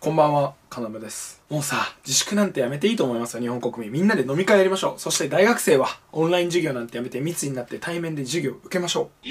こんばんは、かなめです。もうさ、自粛なんてやめていいと思いますよ、日本国民。みんなで飲み会やりましょう。そして大学生は、オンライン授業なんてやめて密になって対面で授業受けましょう。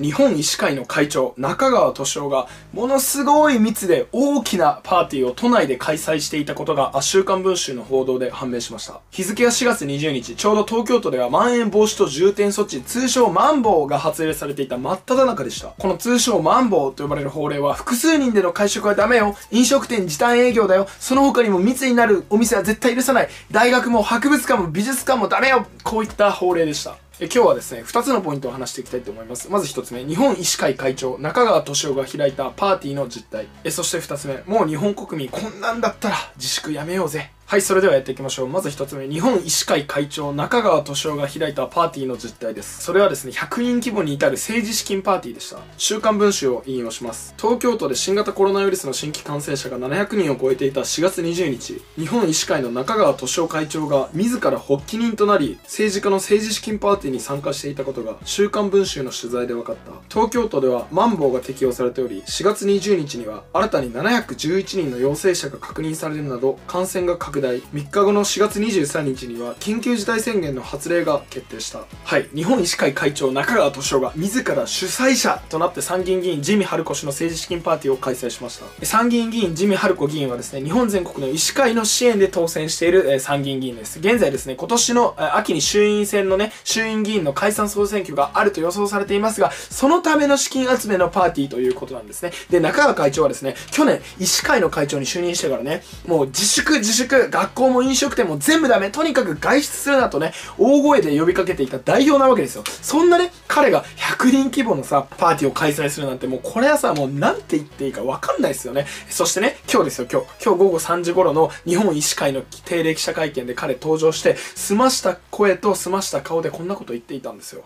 日本医師会の会長、中川敏夫が、ものすごい密で大きなパーティーを都内で開催していたことが、週刊文春の報道で判明しました。日付は4月20日、ちょうど東京都では、まん延防止等重点措置、通称マンボウが発令されていた真っ只中でした。この通称マンボウと呼ばれる法令は、複数人での会食はダメよ。飲食店時短営業だよ。その他にも密になるお店は絶対許さない。大学も博物館も美術館もダメよ。こういった法令でした。え今日はですね、2つのポイントを話していきたいと思います。まず1つ目、日本医師会会長、中川敏夫が開いたパーティーの実態。えそして2つ目、もう日本国民こんなんだったら自粛やめようぜ。はい、それではやっていきましょう。まず1つ目、日本医師会会長、中川敏夫が開いたパーティーの実態です。それはですね、100人規模に至る政治資金パーティーでした。週刊文春を引用します。東京都で新型コロナウイルスの新規感染者が700人を超えていた4月20日、日本医師会の中川敏夫会長が自ら発起人となり、政治家の政治資金パーティーに参加していたことが、週刊文春の取材で分かった。東京都では、マンボウが適用されており、4月20日には、新たに711人の陽性者が確認されるなど、感染が拡大。3日後の4月23日には、緊急事態宣言の発令が決定した。はい、日本医師会会長中川敏夫が、自ら主催者となって参議院議員自見春子氏の政治資金パーティーを開催しました。参議院議員自見春子議員はですね、日本全国の医師会の支援で当選している、えー参議院議員です。現在ですね、今年の、えー秋に衆院選のね、衆院議員の解散総選挙があると予想されていますが、そのための資金集めのパーティーということなんですね。で、中川会長はですね、去年、医師会の会長に就任してからね、もう自粛自粛、学校も飲食店も全部ダメ、とにかく外出するなとね、大声で呼びかけていた代表なわけですよ。そんなね、彼が100人規模のさ、パーティーを開催するなんて、もうこれはさ、もうなんて言っていいかわかんないですよね。そしてね、今日ですよ、今日。今日午後3時頃の日本医師会の定例記者会見で彼登場して、澄ました声と澄ました顔でこんなこと言っていたんですよ。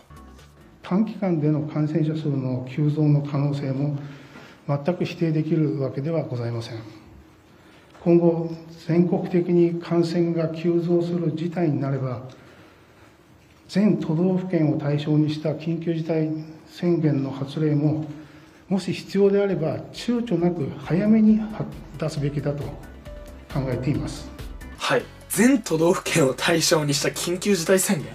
短期間での感染者数の急増の可能性も全く否定できるわけではございません。今後、全国的に感染が急増する事態になれば、全都道府県を対象にした緊急事態宣言の発令も、もし必要であれば、躊躇なく早めに出すべきだと考えています。はい。全都道府県を対象にした緊急事態宣言。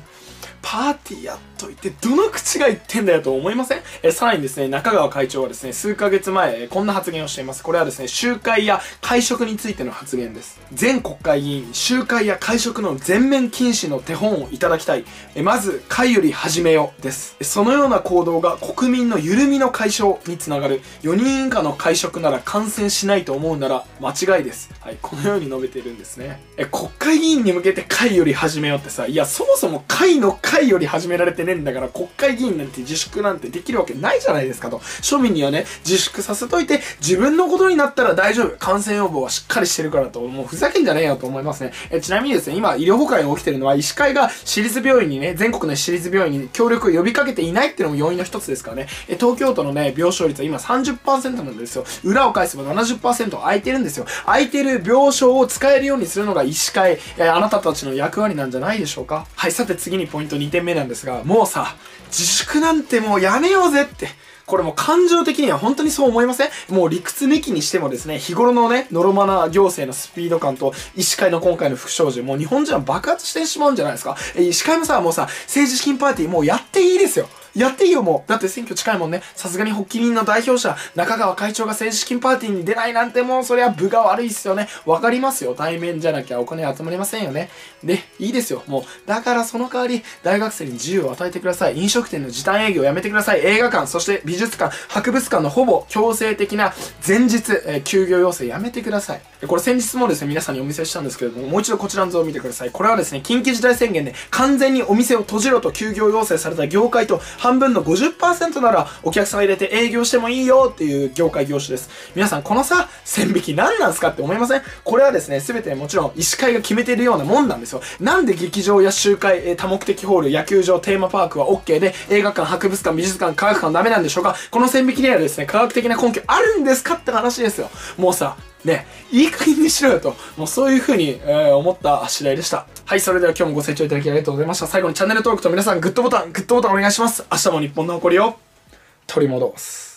パーティーやっといて、どの口が言ってんだよと思いません？え、さらにですね、中川会長はですね、数ヶ月前、こんな発言をしています。これはですね、集会や会食についての発言です。全国会議員、集会や会食の全面禁止の手本をいただきたい。え、まず、会より始めよ、です。そのような行動が国民の緩みの解消につながる。4人以下の会食なら感染しないと思うなら間違いです。はい、このように述べているんですね。え、国会議員に向けて会より始めようってさ、いや、そもそも会の会より始められてねえんだから、国会議員なんて自粛なんてできるわけないじゃないですかと。庶民にはね、自粛させといて、自分のことになったら大丈夫。感染予防はしっかりしてるからと、もうふざけんじゃねえよと思いますね。え、ちなみにですね、今、医療崩壊が起きてるのは、医師会が私立病院にね、全国の私立病院に協力を呼びかけていないっていうのも要因の一つですからね。え、東京都のね、病床率は今30%なんですよ。裏を返せば70%空いてるんですよ。空いてる病床を使えるようにするのが医師会、えあなたたちの役割なんじゃないでしょうか。はい、さて次にポイント2 2点目なんですが、もうさ、自粛なんてもうやめようぜって。これもう感情的には本当にそう思いません？もう理屈抜きにしてもですね、日頃のね、ノロマな行政のスピード感と、医師会の今回の副祥事、もう日本人は爆発してしまうんじゃないですか、医師会もさ、もうさ、政治資金パーティーもうやっていいですよ。やっていいよもう。だって選挙近いもんね。さすがに発起人の代表者、中川会長が政治資金パーティーに出ないなんてもうそれは部が悪いっすよね。わかりますよ。対面じゃなきゃお金集まりませんよね。で、いいですよ。もう。だからその代わり、大学生に自由を与えてください。飲食店の時短営業をやめてください。映画館、そして美術館、博物館のほぼ強制的な前日、えー休業要請やめてください。これ先日もですね、皆さんにお見せしたんですけれども、もう一度こちらの図を見てください。これはですね、緊急事態宣言で完全にお店を閉じろと休業要請された業界と半分の50%ならお客さん入れて営業してもいいよっていう業界業種です。皆さんこのさ、線引き何なんすかって思いません？これはですね、すべてもちろん医師会が決めてるようなもんなんですよ。なんで劇場や集会、え多目的ホール、野球場、テーマパークは OK で、映画館、博物館、美術館、科学館ダメなんでしょうか？この線引きにはですね、科学的な根拠あるんですかって話ですよ。もうさ、ね、いい加減にしろよと、もうそういう風に、えー思った次第でした。はい、それでは今日もご清聴いただきありがとうございました。最後にチャンネル登録と皆さんグッドボタン、グッドボタンお願いします。明日も日本の誇りを取り戻す。